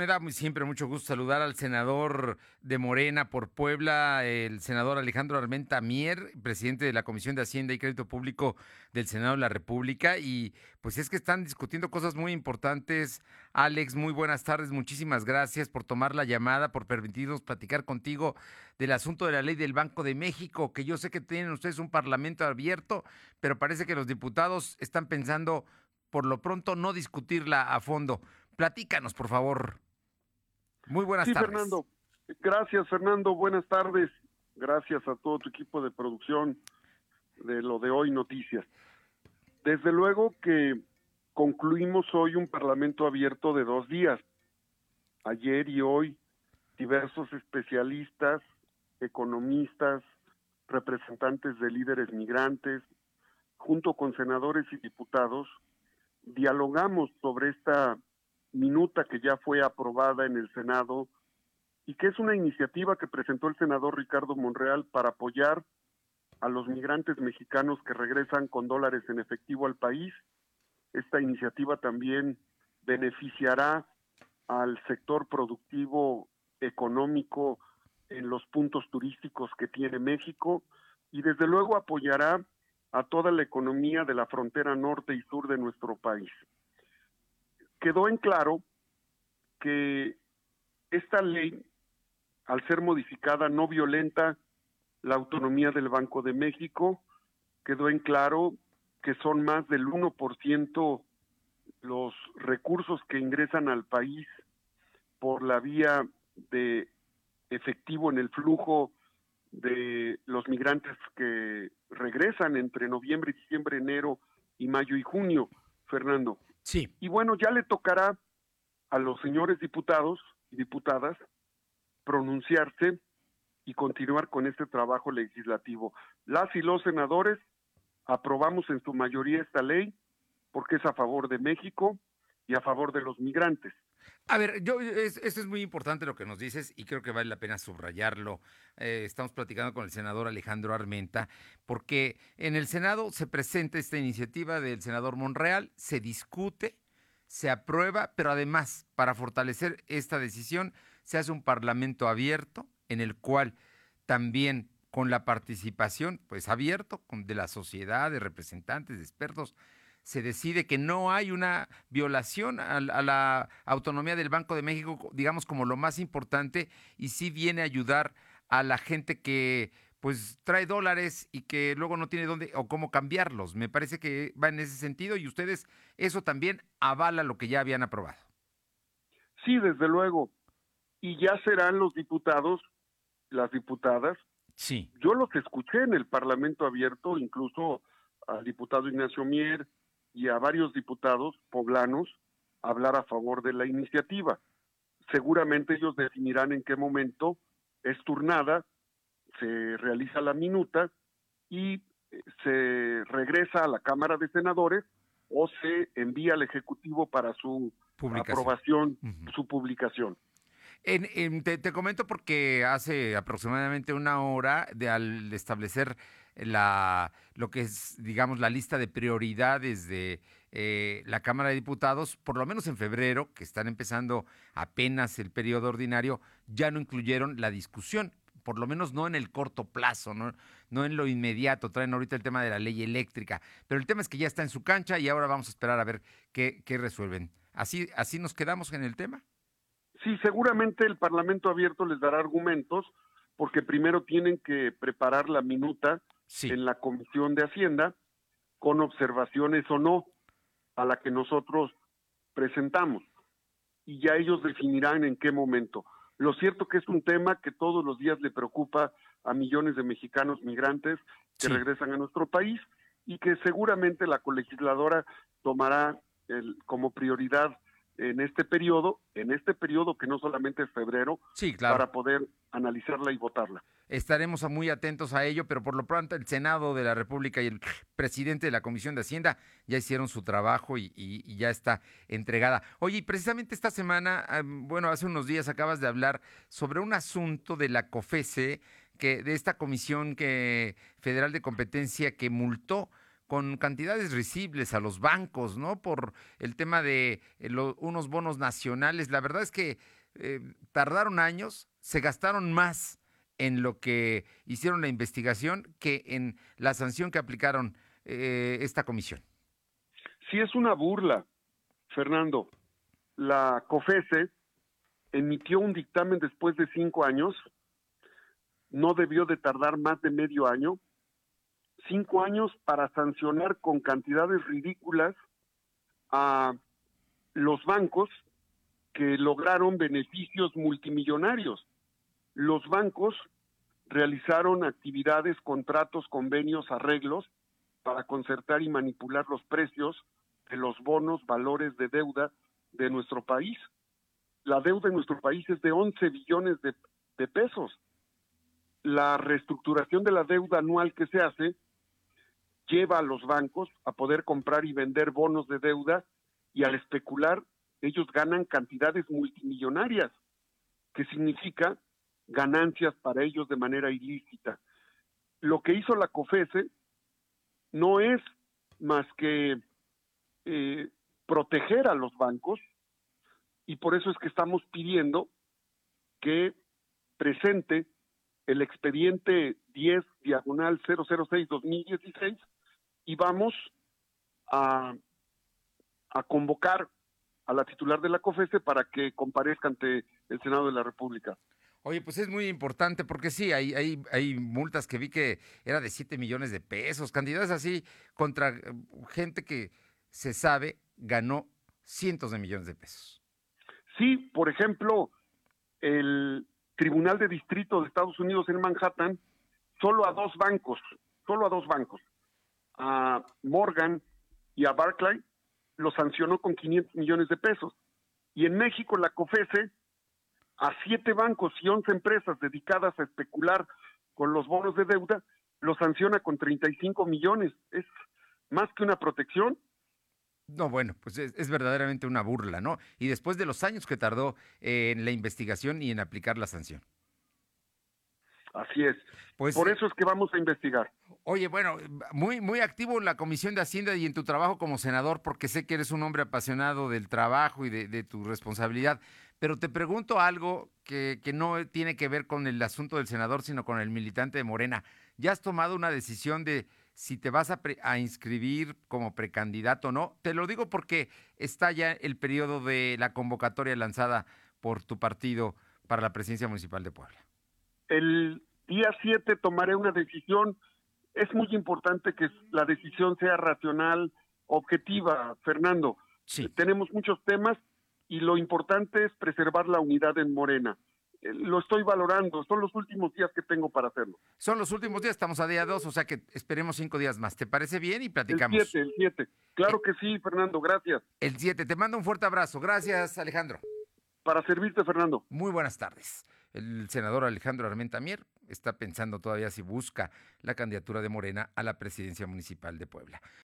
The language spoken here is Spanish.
me da siempre mucho gusto saludar al senador de Morena por Puebla, el senador Alejandro Armenta Mier, presidente de la Comisión de Hacienda y Crédito Público del Senado de la República. Y pues es que están discutiendo cosas muy importantes. Alex, muy buenas tardes, muchísimas gracias por tomar la llamada, por permitirnos platicar contigo del asunto de la ley del Banco de México, que yo sé que tienen ustedes un parlamento abierto, pero parece que los diputados están pensando por lo pronto no discutirla a fondo. Platícanos, por favor. Muy buenas sí, tardes. Fernando. Gracias, Fernando. Buenas tardes. Gracias a todo tu equipo de producción de lo de hoy noticias. Desde luego que concluimos hoy un parlamento abierto de dos días. Ayer y hoy diversos especialistas, economistas, representantes de líderes migrantes, junto con senadores y diputados, dialogamos sobre esta minuta que ya fue aprobada en el Senado y que es una iniciativa que presentó el senador Ricardo Monreal para apoyar a los migrantes mexicanos que regresan con dólares en efectivo al país. Esta iniciativa también beneficiará al sector productivo económico en los puntos turísticos que tiene México y desde luego apoyará a toda la economía de la frontera norte y sur de nuestro país quedó en claro que esta ley, al ser modificada, no violenta la autonomía del Banco de México, quedó en claro que son más del 1% los recursos que ingresan al país por la vía de efectivo en el flujo de los migrantes que regresan entre noviembre, diciembre, enero y mayo y junio, Fernando. Sí. Y bueno, ya le tocará a los señores diputados y diputadas pronunciarse y continuar con este trabajo legislativo. Las y los senadores aprobamos en su mayoría esta ley porque es a favor de México y a favor de los migrantes. A ver, yo eso es muy importante lo que nos dices y creo que vale la pena subrayarlo. Eh, estamos platicando con el senador Alejandro Armenta porque en el Senado se presenta esta iniciativa del senador Monreal, se discute, se aprueba, pero además para fortalecer esta decisión se hace un parlamento abierto en el cual también con la participación, pues abierto, de la sociedad, de representantes, de expertos, se decide que no hay una violación a, la autonomía del Banco de México, digamos como lo más importante, y sí viene a ayudar a la gente que pues trae dólares y que luego no tiene dónde o cómo cambiarlos. Me parece que va en ese sentido y ustedes eso también avala lo que ya habían aprobado. Sí, desde luego. Y ya serán los diputados, las diputadas. Sí. Yo los escuché en el Parlamento abierto, incluso al diputado Ignacio Mier, y a varios diputados poblanos hablar a favor de la iniciativa. Seguramente ellos definirán en qué momento es turnada, se realiza la minuta y eh, se regresa a la Cámara de Senadores o se envía al Ejecutivo para su aprobación, su publicación. Te, comento porque hace aproximadamente una hora de al establecer la, lo que es, digamos, la lista de prioridades de eh, la Cámara de Diputados, por lo menos en febrero, que están empezando apenas el periodo ordinario, ya no incluyeron la discusión, por lo menos no en el corto plazo, no, no en lo inmediato. Traen ahorita el tema de la ley eléctrica, pero el tema es que ya está en su cancha y ahora vamos a esperar a ver qué, qué resuelven. ¿Así, ¿Así nos quedamos en el tema? Sí, seguramente el Parlamento abierto les dará argumentos, porque primero tienen que preparar la minuta en la Comisión de Hacienda con observaciones o no a la que nosotros presentamos. Y ya ellos definirán en qué momento. Lo cierto que es un tema que todos los días le preocupa a millones de mexicanos migrantes que regresan a nuestro país y que seguramente la colegisladora tomará el, como prioridad en este periodo, en este periodo que no solamente es febrero, para poder analizarla y votarla. Estaremos muy atentos a ello, pero por lo pronto el Senado de la República y el presidente de la Comisión de Hacienda ya hicieron su trabajo y, ya está entregada. Oye, y precisamente esta semana, bueno, hace unos días acabas de hablar sobre un asunto de la COFESE, que, de esta Comisión que, Federal de Competencia que multó con cantidades risibles a los bancos, ¿no? Por el tema de eh, unos bonos nacionales. La verdad es que eh, tardaron años, se gastaron más en lo que hicieron la investigación que en la sanción que aplicaron eh, esta comisión. Sí, es una burla, Fernando. La COFESE emitió un dictamen después de cinco años, no debió de tardar más de medio año, cinco años para sancionar con cantidades ridículas a los bancos que lograron beneficios multimillonarios. Los bancos realizaron actividades, contratos, convenios, arreglos para concertar y manipular los precios de los bonos, valores de deuda de nuestro país. La deuda en nuestro país es de 11 billones de, de pesos. La reestructuración de la deuda anual que se hace lleva a los bancos a poder comprar y vender bonos de deuda y al especular ellos ganan cantidades multimillonarias, que significa ganancias para ellos de manera ilícita. Lo que hizo la COFESE no es más que eh, proteger a los bancos y por eso es que estamos pidiendo que presente el expediente 10 diagonal 006 2016 y vamos a, a convocar a la titular de la COFESE para que comparezca ante el Senado de la República. Oye, pues es muy importante porque sí, hay, hay, hay multas que vi que era de 7 millones de pesos, cantidades así contra eh, gente que se sabe ganó cientos de millones de pesos. Sí, por ejemplo, el Tribunal de Distrito de Estados Unidos en Manhattan, solo a dos bancos, solo a dos bancos, a Morgan y a Barclay, lo sancionó con 500 millones de pesos. Y en México la COFESE a siete bancos y 11 empresas dedicadas a especular con los bonos de deuda, lo sanciona con 35 millones. Es más que una protección. No, bueno, pues es, verdaderamente una burla, ¿no? Y después de los años que tardó en la investigación y en aplicar la sanción. Así es. Pues, Por eso es que vamos a investigar. Oye, bueno, muy, muy activo en la Comisión de Hacienda y en tu trabajo como senador, porque sé que eres un hombre apasionado del trabajo y de, tu responsabilidad. Pero te pregunto algo que, que, no tiene que ver con el asunto del senador, sino con el militante de Morena. ¿Ya has tomado una decisión de si te vas a, a inscribir como precandidato o no? Te lo digo porque está ya el periodo de la convocatoria lanzada por tu partido para la presidencia municipal de Puebla. El día 7 tomaré una decisión. Es muy importante que la decisión sea racional, objetiva, Fernando. Sí. Tenemos muchos temas y lo importante es preservar la unidad en Morena. Eh, lo estoy valorando, son los últimos días que tengo para hacerlo. Son los últimos días, estamos a día 2, o sea que esperemos cinco días más. ¿Te parece bien? Y platicamos. El 7, el 7. Claro eh, que sí, Fernando, gracias. El 7, te mando un fuerte abrazo. Gracias, Alejandro. Para servirte, Fernando. Muy buenas tardes. El senador Alejandro Armenta Mier está pensando todavía si busca la candidatura de Morena a la presidencia municipal de Puebla.